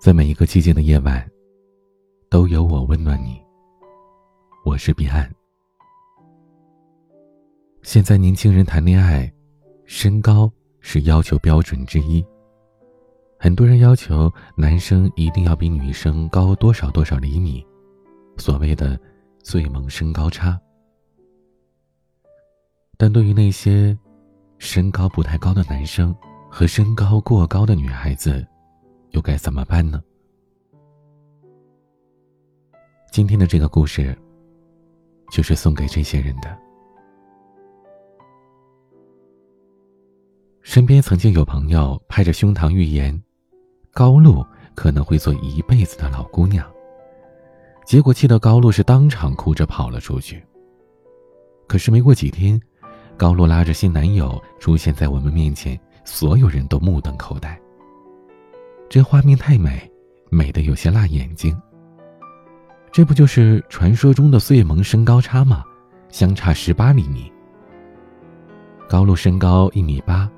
在每一个寂静的夜晚，都有我温暖你。我是彼岸。现在年轻人谈恋爱，身高是要求标准之一。很多人要求男生一定要比女生高多少多少厘米，所谓的“最萌身高差”。但对于那些身高不太高的男生和身高过高的女孩子，又该怎么办呢？今天的这个故事，就是送给这些人的。身边曾经有朋友拍着胸膛预言，高露可能会做一辈子的老姑娘。结果气得高露是当场哭着跑了出去。可是没过几天，高露拉着新男友出现在我们面前，所有人都目瞪口呆。这画面太美，美的有些辣眼睛。这不就是传说中的最萌身高差吗？相差十八厘米。高露身高一米八，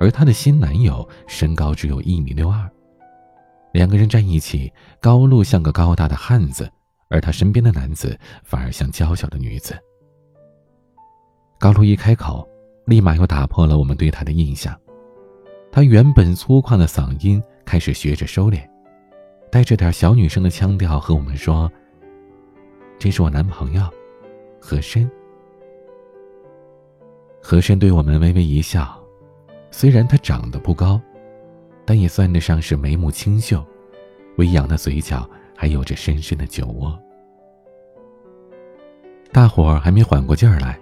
而她的新男友身高只有一米六二。两个人站一起，高露像个高大的汉子，而她身边的男子反而像娇小的女子。高露一开口，立马又打破了我们对她的印象。她原本粗犷的嗓音。开始学着收敛，带着点小女生的腔调和我们说：“这是我男朋友，和珅。”和珅对我们微微一笑，虽然他长得不高，但也算得上是眉目清秀，微扬的嘴角还有着深深的酒窝。大伙儿还没缓过劲儿来，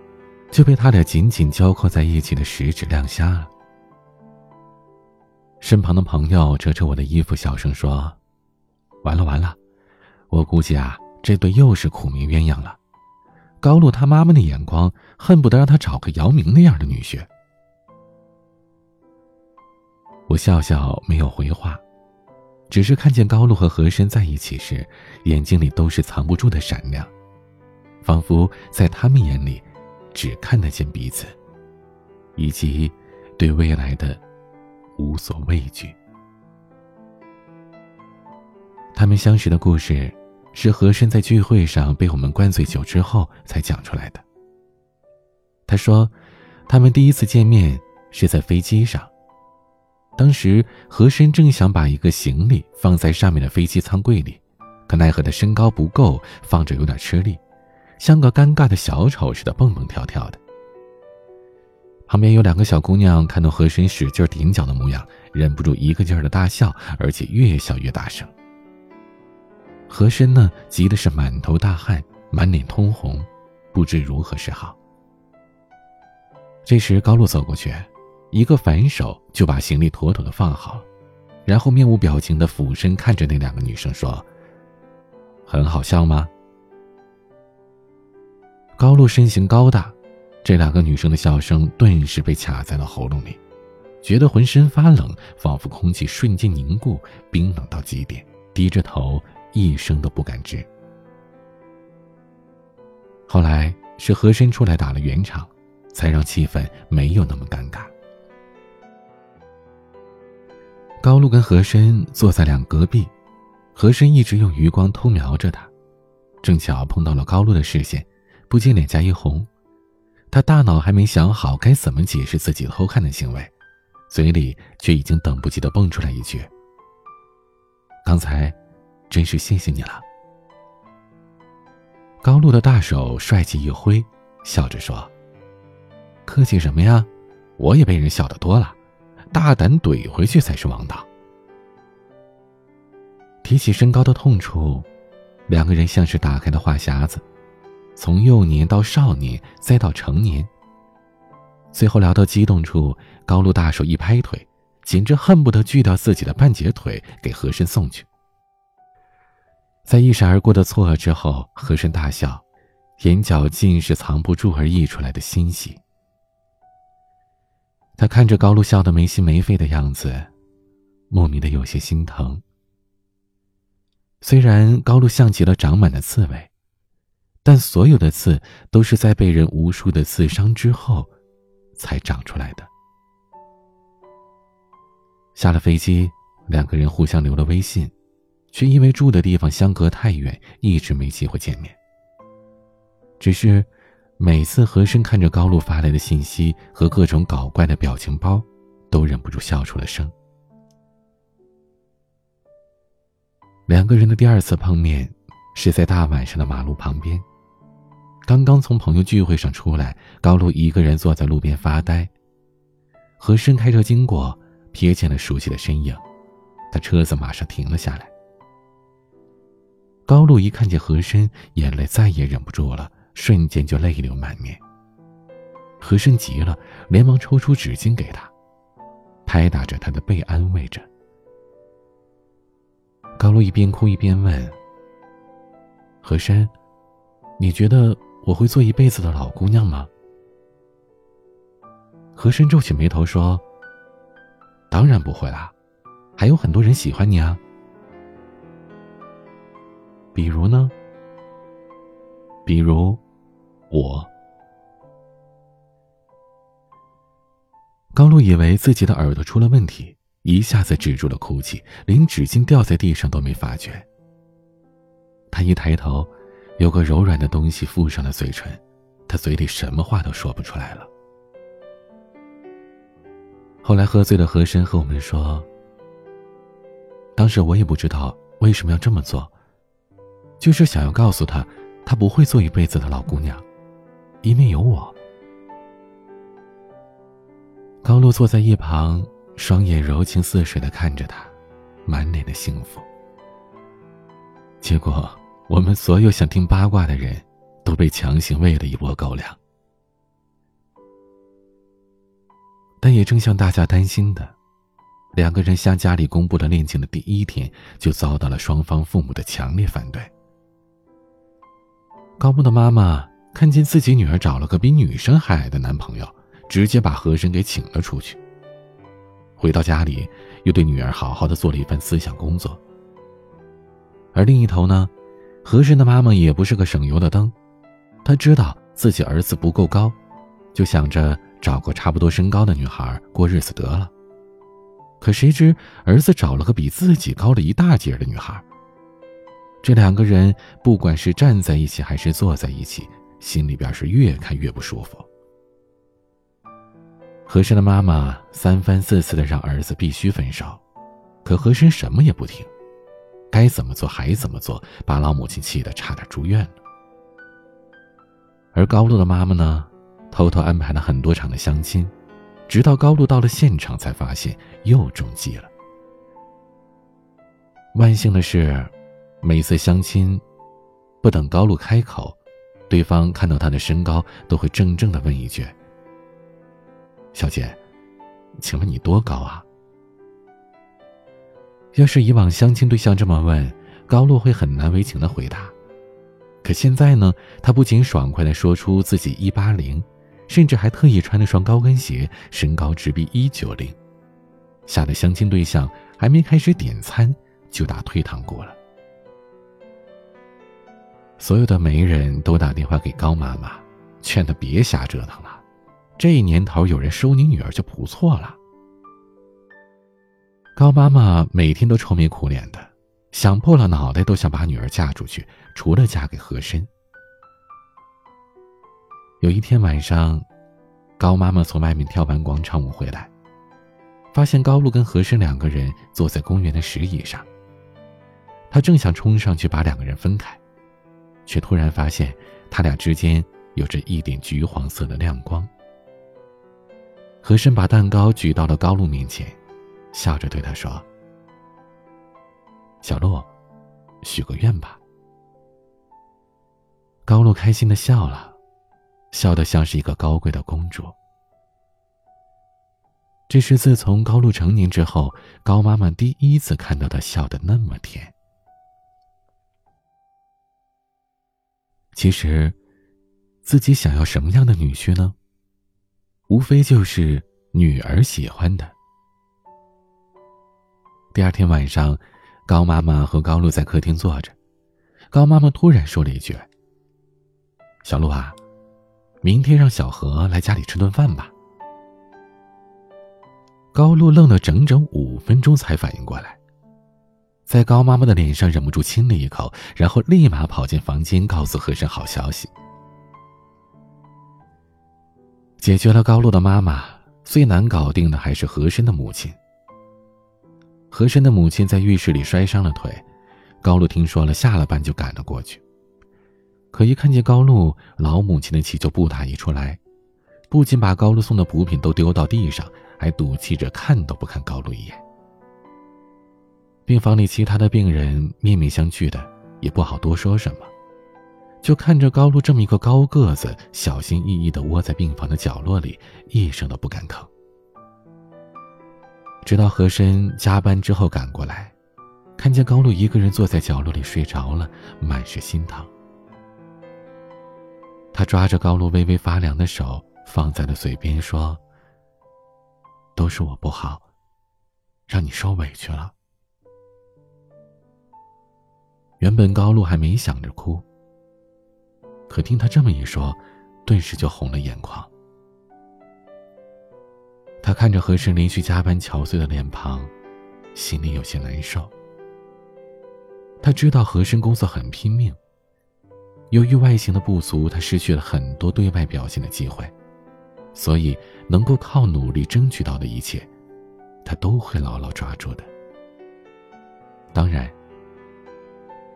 就被他俩紧紧交扣在一起的食指亮瞎了。身旁的朋友扯扯我的衣服，小声说：“完了完了，我估计啊，这对又是苦命鸳鸯了。高露他妈妈的眼光，恨不得让他找个姚明那样的女婿。”我笑笑没有回话，只是看见高露和和珅在一起时，眼睛里都是藏不住的闪亮，仿佛在他们眼里，只看得见彼此，以及对未来的。无所畏惧。他们相识的故事，是和珅在聚会上被我们灌醉酒之后才讲出来的。他说，他们第一次见面是在飞机上，当时和珅正想把一个行李放在上面的飞机舱柜里，可奈何他身高不够，放着有点吃力，像个尴尬的小丑似的蹦蹦跳跳的。旁边有两个小姑娘，看到和珅使劲顶脚的模样，忍不住一个劲儿的大笑，而且越笑越大声。和珅呢，急的是满头大汗，满脸通红，不知如何是好。这时高露走过去，一个反手就把行李妥妥的放好，然后面无表情的俯身看着那两个女生说：“很好笑吗？”高露身形高大。这两个女生的笑声顿时被卡在了喉咙里，觉得浑身发冷，仿佛空气瞬间凝固，冰冷到极点，低着头一声都不敢吱。后来是和珅出来打了圆场，才让气氛没有那么尴尬。高露跟和珅坐在两隔壁，和珅一直用余光偷瞄着他，正巧碰到了高露的视线，不禁脸颊一红。他大脑还没想好该怎么解释自己偷看的行为，嘴里却已经等不及的蹦出来一句：“刚才，真是谢谢你了。”高露的大手帅气一挥，笑着说：“客气什么呀？我也被人笑得多了，大胆怼回去才是王道。”提起身高的痛处，两个人像是打开了话匣子。从幼年到少年，再到成年。最后聊到激动处，高露大手一拍腿，简直恨不得锯掉自己的半截腿给和珅送去。在一闪而过的错愕之后，和珅大笑，眼角尽是藏不住而溢出来的欣喜。他看着高露笑得没心没肺的样子，莫名的有些心疼。虽然高露像极了长满了刺猬。但所有的刺都是在被人无数的刺伤之后，才长出来的。下了飞机，两个人互相留了微信，却因为住的地方相隔太远，一直没机会见面。只是，每次和珅看着高露发来的信息和各种搞怪的表情包，都忍不住笑出了声。两个人的第二次碰面，是在大晚上的马路旁边。刚刚从朋友聚会上出来，高露一个人坐在路边发呆。和珅开车经过，瞥见了熟悉的身影，他车子马上停了下来。高露一看见和珅，眼泪再也忍不住了，瞬间就泪流满面。和珅急了，连忙抽出纸巾给他，拍打着他的背安慰着。高露一边哭一边问：“和珅，你觉得我会做一辈子的老姑娘吗？”和珅皱起眉头说：“当然不会啦，还有很多人喜欢你啊。比如呢？比如我。”高露以为自己的耳朵出了问题。一下子止住了哭泣，连纸巾掉在地上都没发觉。他一抬头，有个柔软的东西附上了嘴唇，他嘴里什么话都说不出来了。后来喝醉的和珅和我们说，当时我也不知道为什么要这么做，就是想要告诉他，他不会做一辈子的老姑娘，因为有我。高露坐在一旁。双眼柔情似水的看着他，满脸的幸福。结果，我们所有想听八卦的人，都被强行喂了一波狗粮。但也正像大家担心的，两个人向家里公布了恋情的第一天，就遭到了双方父母的强烈反对。高木的妈妈看见自己女儿找了个比女生还矮的男朋友，直接把和珅给请了出去。回到家里，又对女儿好好的做了一番思想工作。而另一头呢，和珅的妈妈也不是个省油的灯，她知道自己儿子不够高，就想着找个差不多身高的女孩过日子得了。可谁知儿子找了个比自己高了一大截的女孩。这两个人不管是站在一起还是坐在一起，心里边是越看越不舒服。和珅的妈妈三番四次的让儿子必须分手，可和珅什么也不听，该怎么做还怎么做，把老母亲气得差点住院了。而高露的妈妈呢，偷偷安排了很多场的相亲，直到高露到了现场才发现又中计了。万幸的是，每次相亲，不等高露开口，对方看到她的身高都会怔怔的问一句。小姐，请问你多高啊？要是以往相亲对象这么问，高露会很难为情的回答。可现在呢，她不仅爽快的说出自己一八零，甚至还特意穿了双高跟鞋，身高直逼一九零，吓得相亲对象还没开始点餐就打退堂鼓了。所有的媒人都打电话给高妈妈，劝她别瞎折腾了。这年头有人收你女儿就不错了。高妈妈每天都愁眉苦脸的，想破了脑袋都想把女儿嫁出去，除了嫁给和珅。有一天晚上，高妈妈从外面跳完广场舞回来，发现高露跟和珅两个人坐在公园的石椅上。她正想冲上去把两个人分开，却突然发现他俩之间有着一点橘黄色的亮光。和珅把蛋糕举到了高露面前，笑着对他说：“小洛，许个愿吧。”高露开心的笑了，笑得像是一个高贵的公主。这是自从高露成年之后，高妈妈第一次看到她笑得那么甜。其实，自己想要什么样的女婿呢？无非就是女儿喜欢的。第二天晚上，高妈妈和高露在客厅坐着，高妈妈突然说了一句：“小露啊，明天让小何来家里吃顿饭吧。”高露愣了整整五分钟才反应过来，在高妈妈的脸上忍不住亲了一口，然后立马跑进房间告诉和珅好消息。解决了高露的妈妈，最难搞定的还是和珅的母亲。和珅的母亲在浴室里摔伤了腿，高露听说了，下了班就赶了过去。可一看见高露，老母亲的气就不打一处来，不仅把高露送的补品都丢到地上，还赌气着看都不看高露一眼。病房里其他的病人面面相觑的，也不好多说什么，就看着高露这么一个高个子，小心翼翼的窝在病房的角落里，一声都不敢吭。直到和珅加班之后赶过来，看见高露一个人坐在角落里睡着了，满是心疼。他抓着高露微微发凉的手，放在了嘴边，说：“都是我不好，让你受委屈了。”原本高露还没想着哭，可听他这么一说，顿时就红了眼眶。他看着和珅连续加班憔悴的脸庞，心里有些难受。他知道和珅工作很拼命，由于外形的不足，他失去了很多对外表现的机会，所以能够靠努力争取到的一切，他都会牢牢抓住的。当然。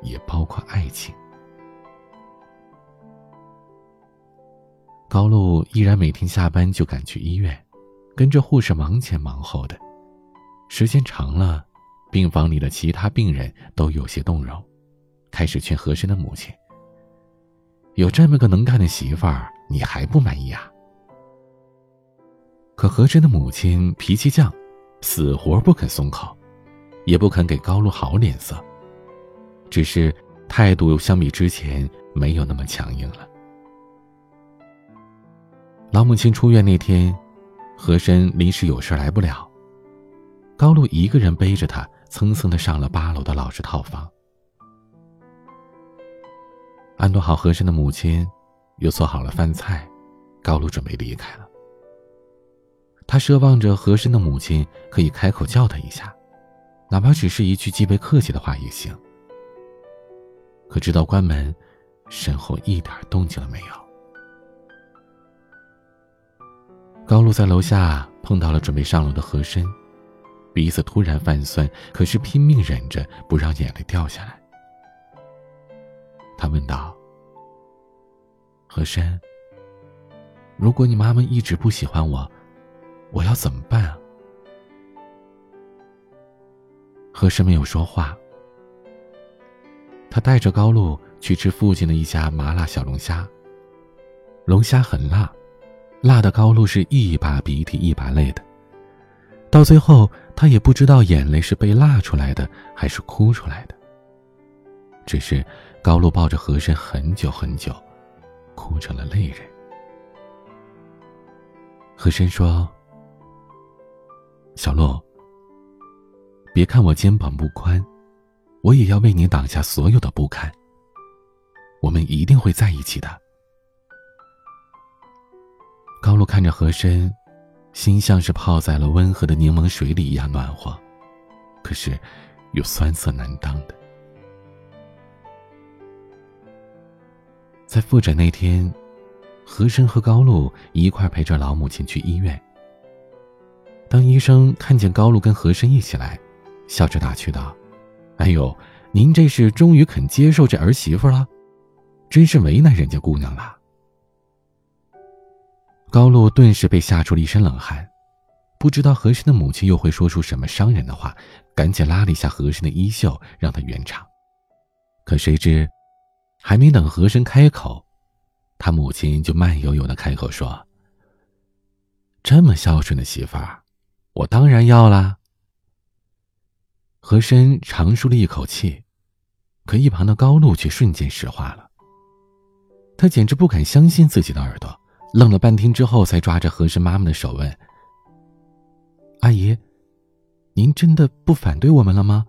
也包括爱情。高露依然每天下班就赶去医院，跟着护士忙前忙后的。时间长了，病房里的其他病人都有些动容，开始劝和珅的母亲：“有这么个能干的媳妇儿，你还不满意啊？”可和珅的母亲脾气犟，死活不肯松口，也不肯给高露好脸色。只是态度相比之前没有那么强硬了。老母亲出院那天，和珅临时有事来不了，高露一个人背着他，蹭蹭的上了八楼的老式套房。安顿好和珅的母亲，又做好了饭菜，高露准备离开了。他奢望着和珅的母亲可以开口叫他一下，哪怕只是一句极为客气的话也行。可直到关门，身后一点动静都没有。高露在楼下碰到了准备上楼的和珅，鼻子突然泛酸，可是拼命忍着不让眼泪掉下来。他问道：“和珅，如果你妈妈一直不喜欢我，我要怎么办啊？”和珅没有说话。他带着高露去吃附近的一家麻辣小龙虾。龙虾很辣，辣的高露是一把鼻涕一把泪的。到最后，他也不知道眼泪是被辣出来的还是哭出来的。只是高露抱着和珅很久很久，哭成了泪人。和珅说：“小洛，别看我肩膀不宽。”我也要为你挡下所有的不堪。我们一定会在一起的。高露看着和珅，心像是泡在了温和的柠檬水里一样暖和，可是又酸涩难当的。在复诊那天，和珅和高露一块陪着老母亲去医院。当医生看见高露跟和珅一起来，笑着打趣道。哎呦，您这是终于肯接受这儿媳妇了，真是为难人家姑娘了。高露顿时被吓出了一身冷汗，不知道和珅的母亲又会说出什么伤人的话，赶紧拉了一下和珅的衣袖，让他圆场。可谁知，还没等和珅开口，他母亲就慢悠悠的开口说：“这么孝顺的媳妇儿，我当然要啦。”和珅长舒了一口气，可一旁的高露却瞬间石化了。他简直不敢相信自己的耳朵，愣了半天之后，才抓着和珅妈妈的手问：“阿姨，您真的不反对我们了吗？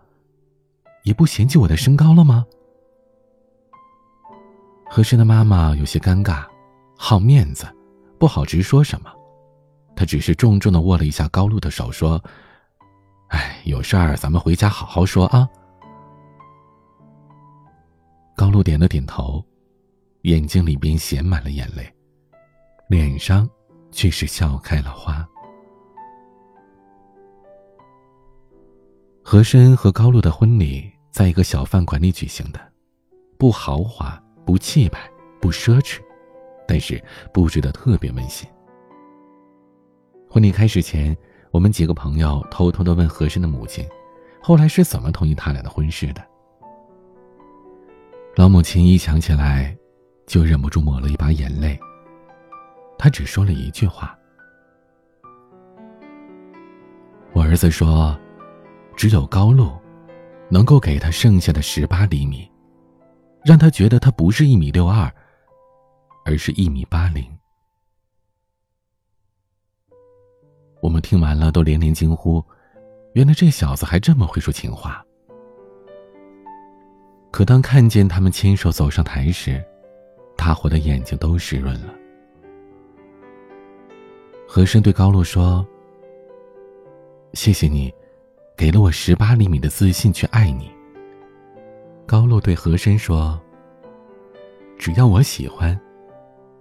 也不嫌弃我的身高了吗？”和珅的妈妈有些尴尬，好面子，不好直说什么。他只是重重的握了一下高露的手，说。哎，有事儿咱们回家好好说啊，高露点了点头，眼睛里边写满了眼泪，脸上却是笑开了花。和珅和高露的婚礼在一个小饭馆里举行的，不豪华，不气派，不奢侈，但是布置的特别温馨。婚礼开始前，我们几个朋友偷偷的问和珅的母亲，后来是怎么同意他俩的婚事的。老母亲一想起来，就忍不住抹了一把眼泪。他只说了一句话：“我儿子说。”只有高露，能够给他剩下的十八厘米，让他觉得他不是一米六二，而是一米八零。我们听完了，都连连惊呼：“原来这小子还这么会说情话。”可当看见他们牵手走上台时，大伙的眼睛都湿润了。和珅对高露说：“谢谢你。”给了我十八厘米的自信去爱你。高露对和珅说：“只要我喜欢，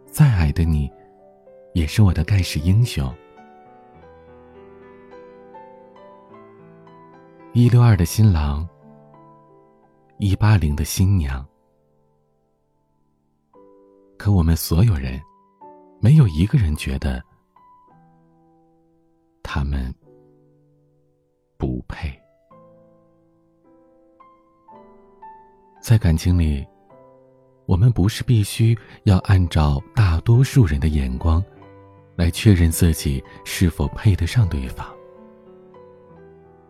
再矮的你，也是我的盖世英雄。”一六二的新郎，一八零的新娘，可我们所有人，没有一个人觉得他们。不配。在感情里，我们不是必须要按照大多数人的眼光，来确认自己是否配得上对方。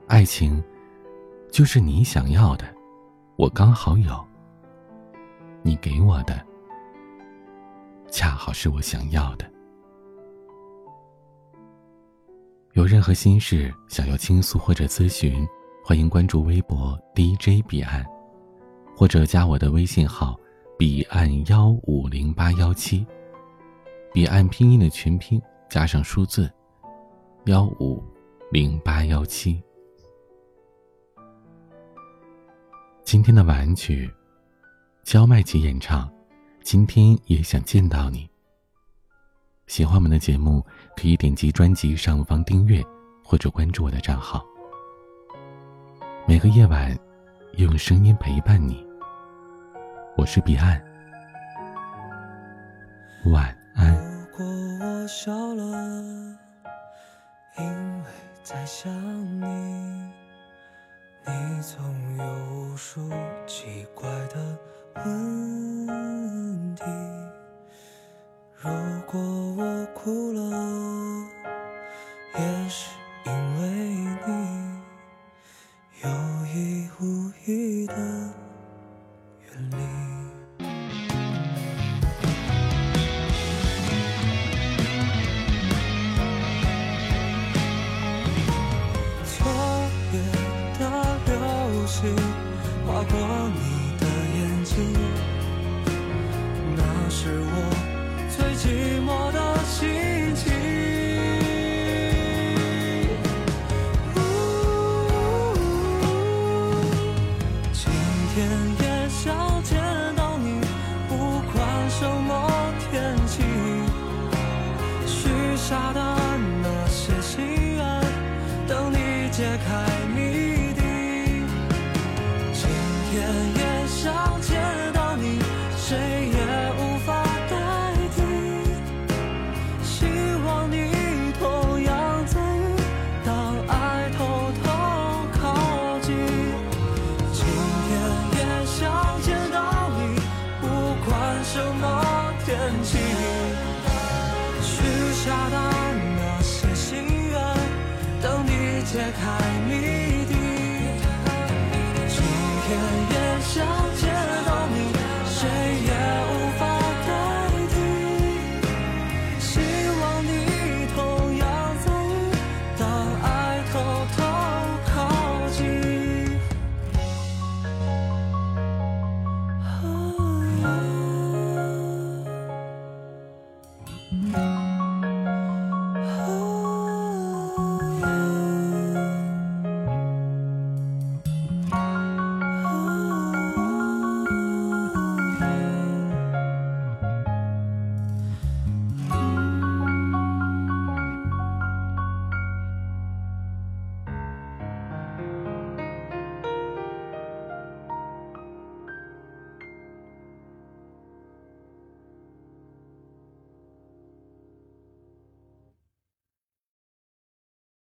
爱情，就是你想要的，我刚好有；你给我的，恰好是我想要的。有任何心事想要倾诉或者咨询，欢迎关注微博 DJ 彼岸，或者加我的微信号彼岸幺五零八幺七，彼岸拼音的全拼加上数字幺五零八幺七。今天的晚安曲，焦麦琪演唱，今天也想见到你。喜欢我们的节目，可以点击专辑上方订阅，或者关注我的账号。每个夜晚，用声音陪伴你。我是彼岸，晚安。如果我笑了，因为在想你，你总有无数奇怪的问题。如果那是我。